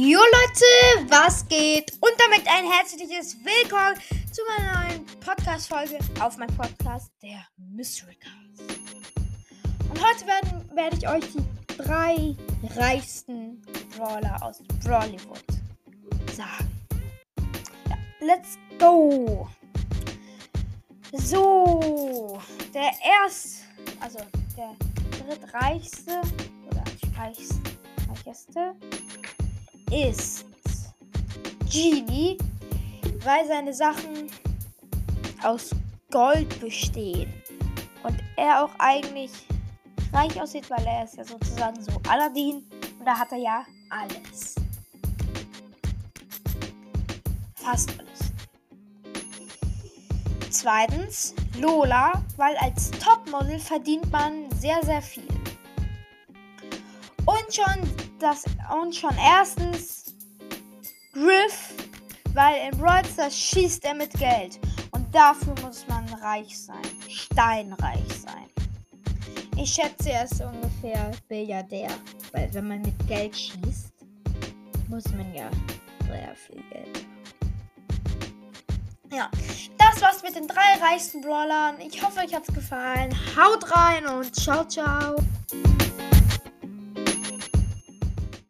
Jo Leute, was geht? Und damit ein herzliches Willkommen zu meiner neuen Podcast-Folge auf meinem Podcast, der Mystery Cast. Und heute werden, werde ich euch die drei reichsten Brawler aus Brawlywood sagen. Ja, let's go! So, der erste, also der drittreichste oder reichste, ist Genie, weil seine Sachen aus Gold bestehen. Und er auch eigentlich reich aussieht, weil er ist ja sozusagen so Aladdin. Und da hat er ja alles. Fast alles. Zweitens Lola, weil als Topmodel verdient man sehr, sehr viel. Und schon das und schon erstens Griff, weil in Brawl schießt er mit Geld und dafür muss man reich sein, steinreich sein. Ich schätze, er ist ungefähr Milliardär, weil wenn man mit Geld schießt, muss man ja sehr viel Geld. Ja, das war's mit den drei reichsten Brawlern. Ich hoffe, euch hat's gefallen. Haut rein und ciao, ciao.